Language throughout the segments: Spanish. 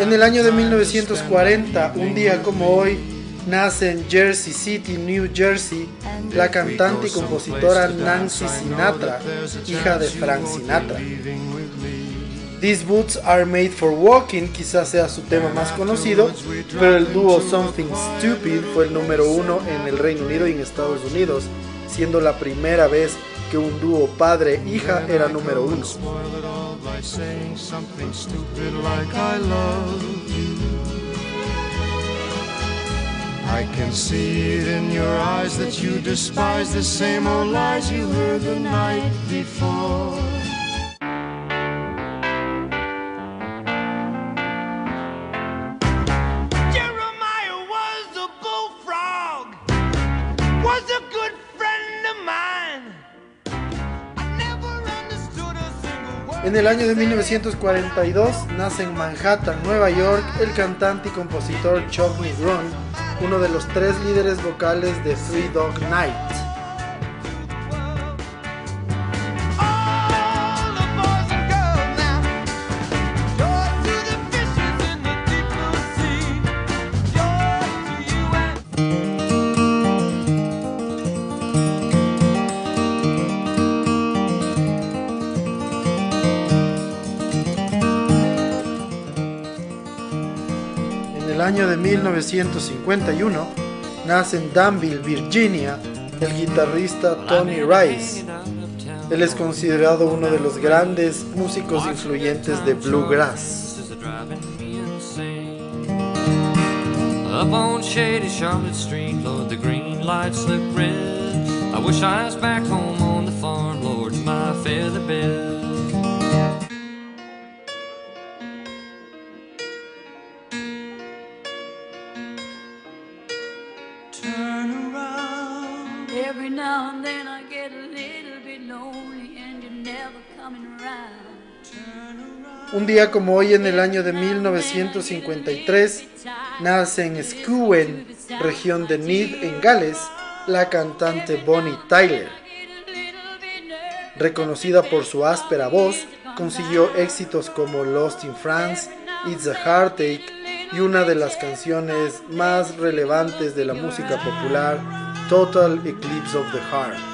En el año de 1940, un día como hoy, nace en Jersey City, New Jersey, la cantante y compositora Nancy Sinatra, hija de Frank Sinatra. These Boots Are Made for Walking quizás sea su tema más conocido, pero el dúo Something Stupid fue el número uno en el Reino Unido y en Estados Unidos, siendo la primera vez que un dúo padre-hija era número uno. I can see it in your eyes that you despise the same old lies you heard the night before. En el año de 1942 nace en Manhattan, Nueva York, el cantante y compositor Chuck Negron, uno de los tres líderes vocales de Three Dog Night. Año de 1951 nace en Danville, Virginia, el guitarrista Tony Rice. Él es considerado uno de los grandes músicos influyentes de bluegrass. Un día como hoy en el año de 1953 nace en Skewen, región de Meath en Gales, la cantante Bonnie Tyler. Reconocida por su áspera voz, consiguió éxitos como Lost in France, It's a Heartache y una de las canciones más relevantes de la música popular, Total Eclipse of the Heart.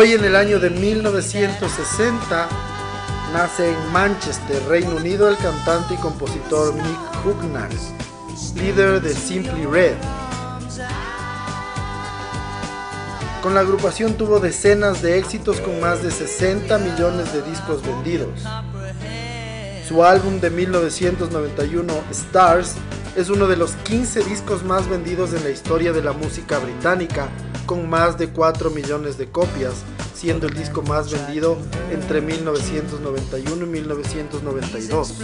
Hoy en el año de 1960 nace en Manchester, Reino Unido, el cantante y compositor Mick Hucknall, líder de Simply Red. Con la agrupación tuvo decenas de éxitos con más de 60 millones de discos vendidos. Su álbum de 1991, Stars, es uno de los 15 discos más vendidos en la historia de la música británica con más de 4 millones de copias, siendo el disco más vendido entre 1991 y 1992.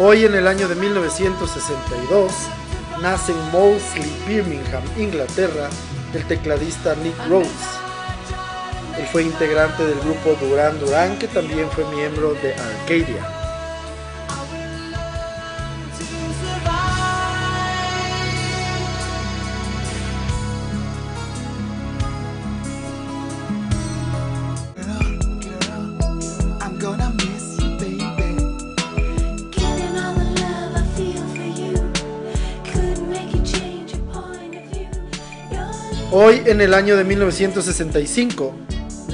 Hoy en el año de 1962 nace en Moseley, Birmingham, Inglaterra, el tecladista Nick Rhodes. Él fue integrante del grupo Duran Duran que también fue miembro de Arcadia. Hoy en el año de 1965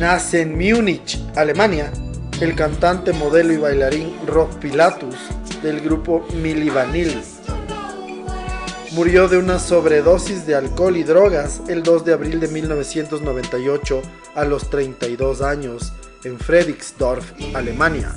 nace en Múnich, Alemania, el cantante, modelo y bailarín Rob Pilatus del grupo Milli Vanilli. Murió de una sobredosis de alcohol y drogas el 2 de abril de 1998 a los 32 años en Frederiksdorf, Alemania.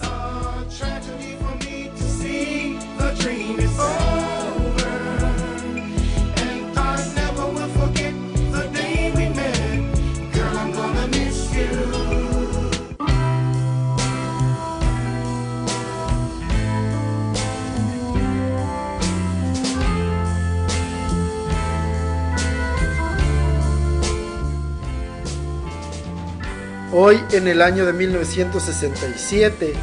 Hoy, en el año de 1967,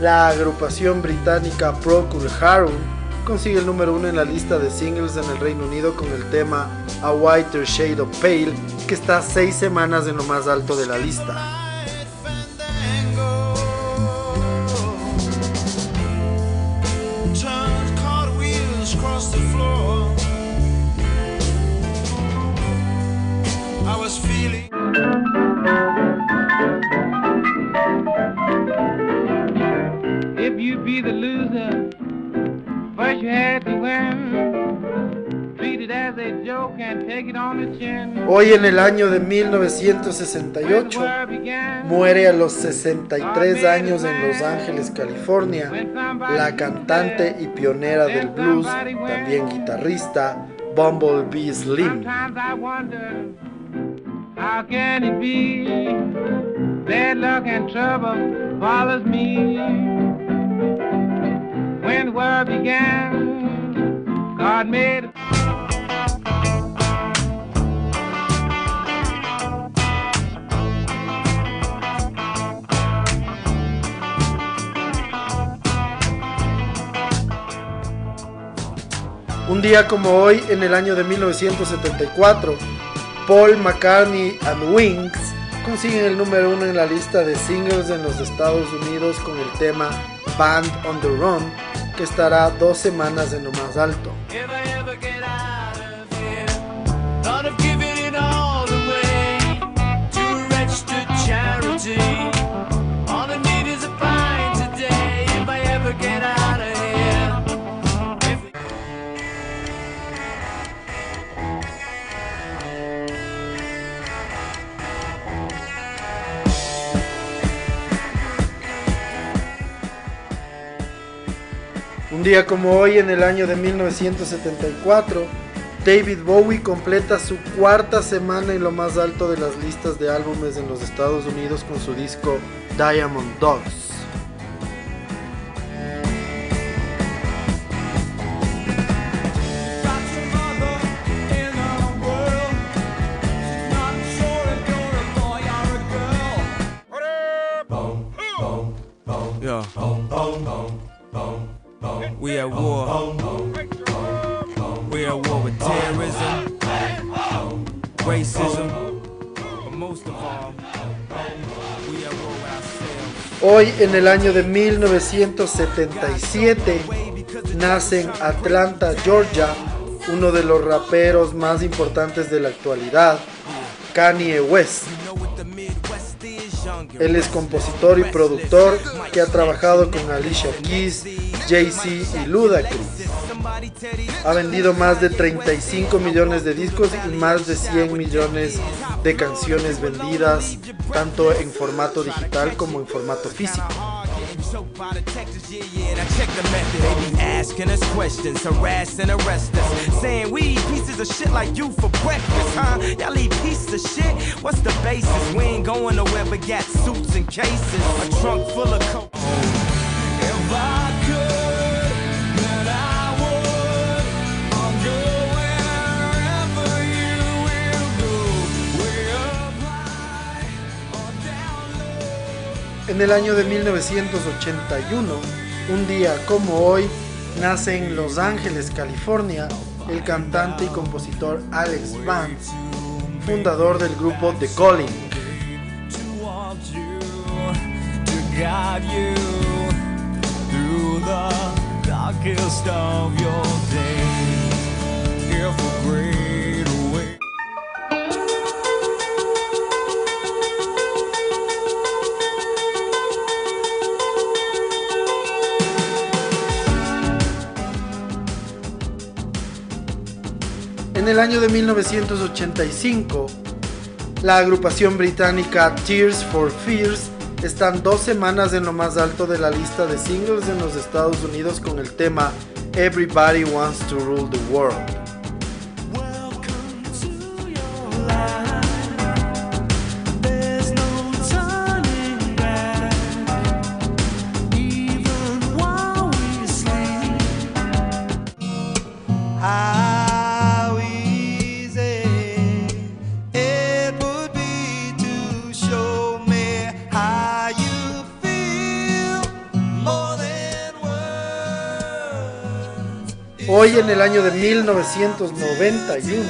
la agrupación británica Procure Harum consigue el número uno en la lista de singles en el Reino Unido con el tema A Whiter Shade of Pale, que está seis semanas en lo más alto de la lista. Hoy en el año de 1968 muere a los 63 años en Los Ángeles, California, la cantante y pionera del blues, también guitarrista, Bumblebee Slim. How can it be? Bad luck and trouble follows me. When God made Un día como hoy, en el año de 1974, Paul McCartney and Wings consiguen el número uno en la lista de singles en los Estados Unidos con el tema Band on the Run, que estará dos semanas en lo más alto. Un día como hoy, en el año de 1974, David Bowie completa su cuarta semana en lo más alto de las listas de álbumes en los Estados Unidos con su disco Diamond Dogs. Hoy, en el año de 1977, nace en Atlanta, Georgia, uno de los raperos más importantes de la actualidad, Kanye West. Él es compositor y productor que ha trabajado con Alicia Keys, Jay-Z y Ludacris. Ha vendido más de 35 millones de discos y más de 100 millones de canciones vendidas, tanto en formato digital como en formato físico. En el año de 1981, un día como hoy, nace en Los Ángeles, California, el cantante y compositor Alex Vance, fundador del grupo The Calling. En el año de 1985, la agrupación británica Tears for Fears están dos semanas en lo más alto de la lista de singles en los Estados Unidos con el tema Everybody Wants to Rule the World. En el año de 1991,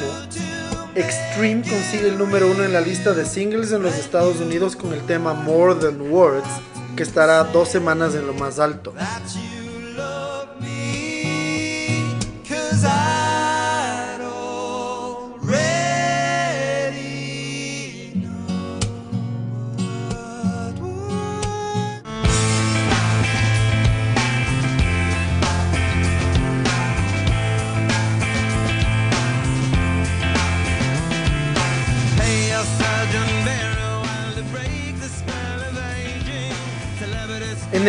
Extreme consigue el número uno en la lista de singles en los Estados Unidos con el tema More Than Words, que estará dos semanas en lo más alto.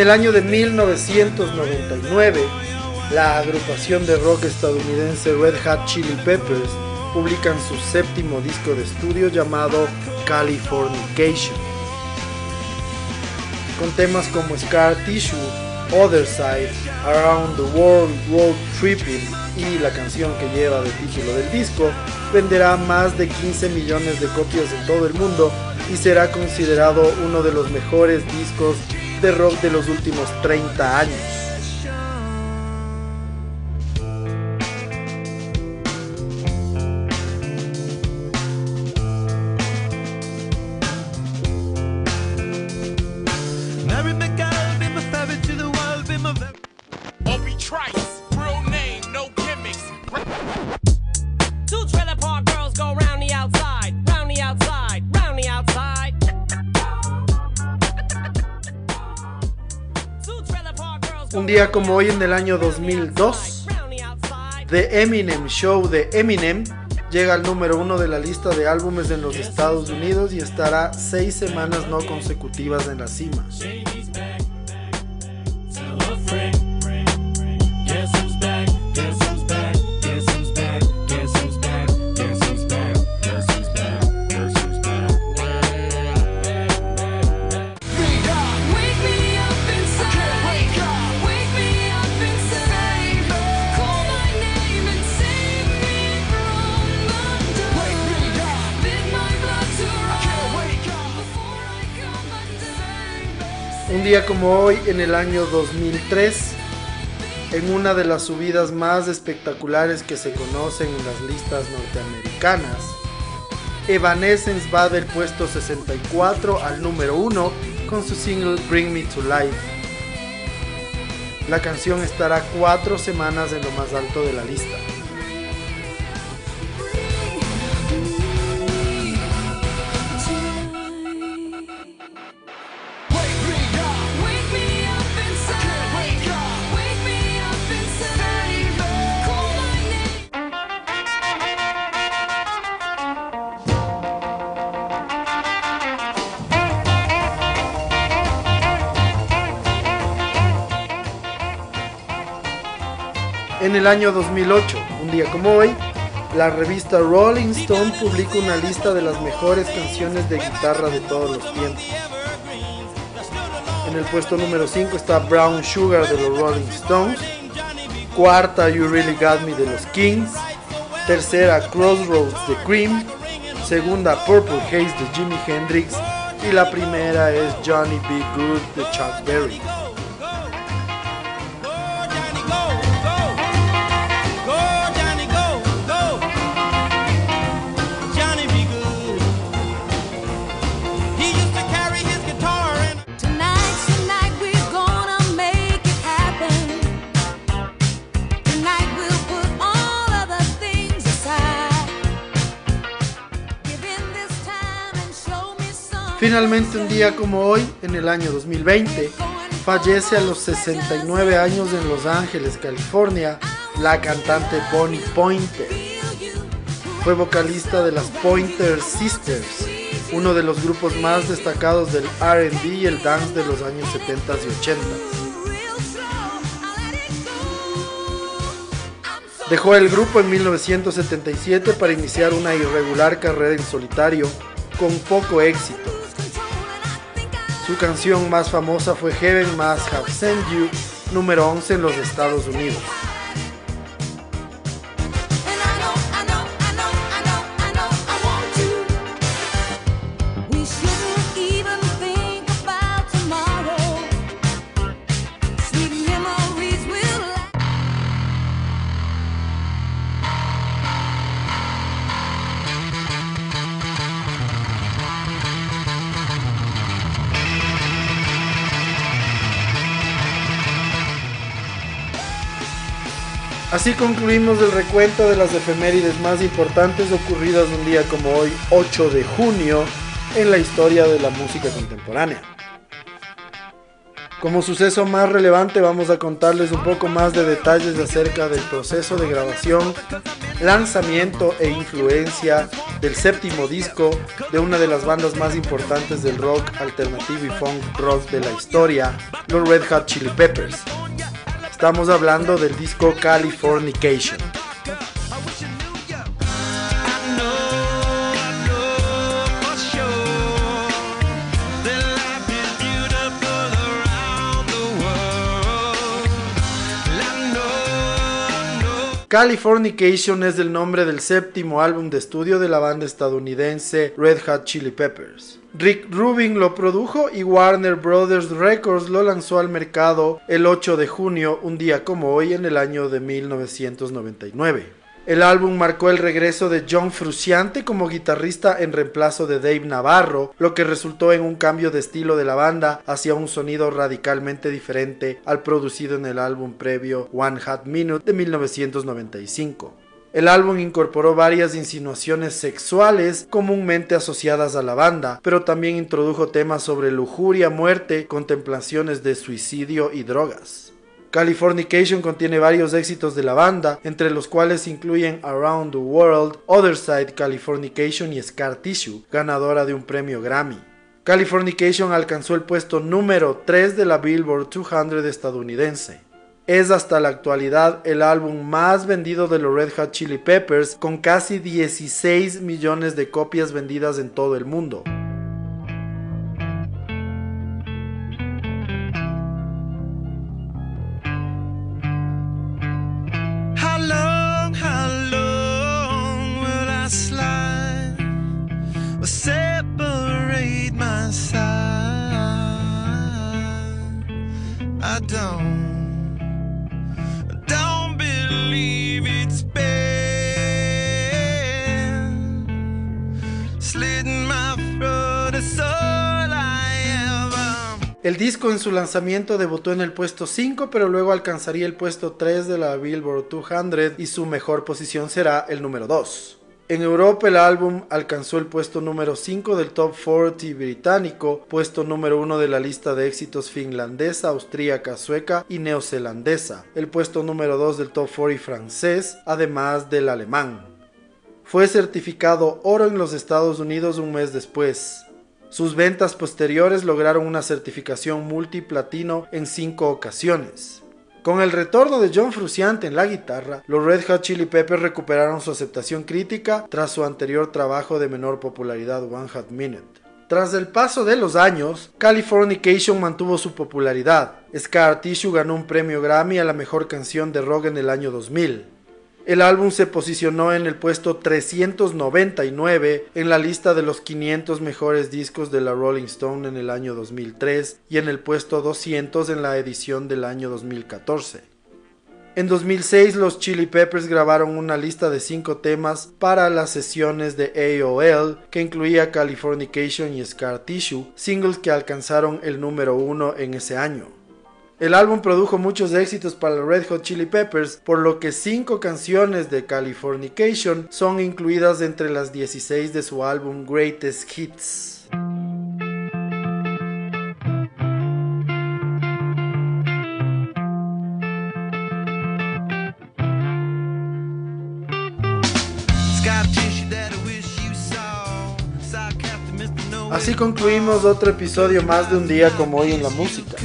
En el año de 1999, la agrupación de rock estadounidense Red Hot Chili Peppers publican su séptimo disco de estudio llamado Californication, con temas como Scar Tissue, Other Side, Around the World Road Tripping y la canción que lleva de título del disco, venderá más de 15 millones de copias en todo el mundo y será considerado uno de los mejores discos de rock de los últimos 30 años. Un día como hoy en el año 2002, The Eminem Show de Eminem llega al número uno de la lista de álbumes en los Estados Unidos y estará seis semanas no consecutivas en la cima. Como hoy, en el año 2003, en una de las subidas más espectaculares que se conocen en las listas norteamericanas, Evanescence va del puesto 64 al número 1 con su single Bring Me to Life. La canción estará cuatro semanas en lo más alto de la lista. En el año 2008, un día como hoy, la revista Rolling Stone publica una lista de las mejores canciones de guitarra de todos los tiempos. En el puesto número 5 está Brown Sugar de los Rolling Stones. Cuarta, You Really Got Me de los Kings. Tercera, Crossroads de Cream. Segunda, Purple Haze de Jimi Hendrix. Y la primera es Johnny B. Good de Chuck Berry. Finalmente, un día como hoy, en el año 2020, fallece a los 69 años en Los Ángeles, California, la cantante Bonnie Pointer. Fue vocalista de las Pointer Sisters, uno de los grupos más destacados del RB y el dance de los años 70 y 80. Dejó el grupo en 1977 para iniciar una irregular carrera en solitario con poco éxito. Su canción más famosa fue Heaven Must Have Sent You, número 11 en los Estados Unidos. Así concluimos el recuento de las efemérides más importantes ocurridas un día como hoy, 8 de junio, en la historia de la música contemporánea. Como suceso más relevante vamos a contarles un poco más de detalles acerca del proceso de grabación, lanzamiento e influencia del séptimo disco de una de las bandas más importantes del rock alternativo y funk rock de la historia, los Red Hot Chili Peppers. Estamos hablando del disco Californication. Californication es el nombre del séptimo álbum de estudio de la banda estadounidense Red Hot Chili Peppers. Rick Rubin lo produjo y Warner Brothers Records lo lanzó al mercado el 8 de junio, un día como hoy en el año de 1999. El álbum marcó el regreso de John Frusciante como guitarrista en reemplazo de Dave Navarro, lo que resultó en un cambio de estilo de la banda hacia un sonido radicalmente diferente al producido en el álbum previo One Hot Minute de 1995. El álbum incorporó varias insinuaciones sexuales comúnmente asociadas a la banda, pero también introdujo temas sobre lujuria, muerte, contemplaciones de suicidio y drogas. Californication contiene varios éxitos de la banda, entre los cuales incluyen Around the World, Other Side Californication y Scar Tissue, ganadora de un premio Grammy. Californication alcanzó el puesto número 3 de la Billboard 200 estadounidense es hasta la actualidad el álbum más vendido de los Red Hot Chili Peppers con casi 16 millones de copias vendidas en todo el mundo. El disco en su lanzamiento debutó en el puesto 5, pero luego alcanzaría el puesto 3 de la Billboard 200 y su mejor posición será el número 2. En Europa el álbum alcanzó el puesto número 5 del Top 40 británico, puesto número 1 de la lista de éxitos finlandesa, austríaca, sueca y neozelandesa, el puesto número 2 del Top 40 francés, además del alemán. Fue certificado oro en los Estados Unidos un mes después. Sus ventas posteriores lograron una certificación multiplatino en cinco ocasiones. Con el retorno de John Frusciante en la guitarra, los Red Hot Chili Peppers recuperaron su aceptación crítica tras su anterior trabajo de menor popularidad One Hot Minute. Tras el paso de los años, Californication mantuvo su popularidad. Scar Tissue ganó un premio Grammy a la mejor canción de rock en el año 2000. El álbum se posicionó en el puesto 399 en la lista de los 500 mejores discos de la Rolling Stone en el año 2003 y en el puesto 200 en la edición del año 2014. En 2006 los Chili Peppers grabaron una lista de 5 temas para las sesiones de AOL que incluía Californication y Scar Tissue, singles que alcanzaron el número 1 en ese año. El álbum produjo muchos éxitos para los Red Hot Chili Peppers, por lo que cinco canciones de Californication son incluidas entre las 16 de su álbum Greatest Hits. Así concluimos otro episodio más de un día como hoy en la música.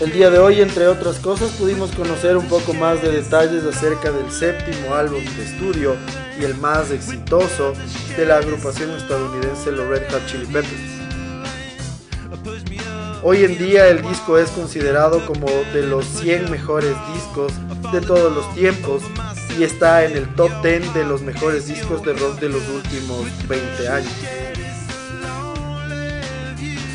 El día de hoy, entre otras cosas, pudimos conocer un poco más de detalles acerca del séptimo álbum de estudio y el más exitoso de la agrupación estadounidense los Red Hot Chili Peppers. Hoy en día el disco es considerado como de los 100 mejores discos de todos los tiempos y está en el top 10 de los mejores discos de rock de los últimos 20 años.